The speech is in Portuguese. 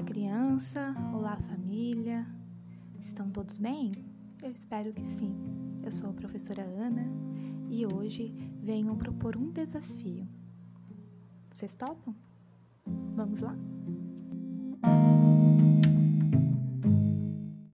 Olá, criança! Olá, família! Estão todos bem? Eu espero que sim. Eu sou a professora Ana e hoje venho propor um desafio. Vocês topam? Vamos lá?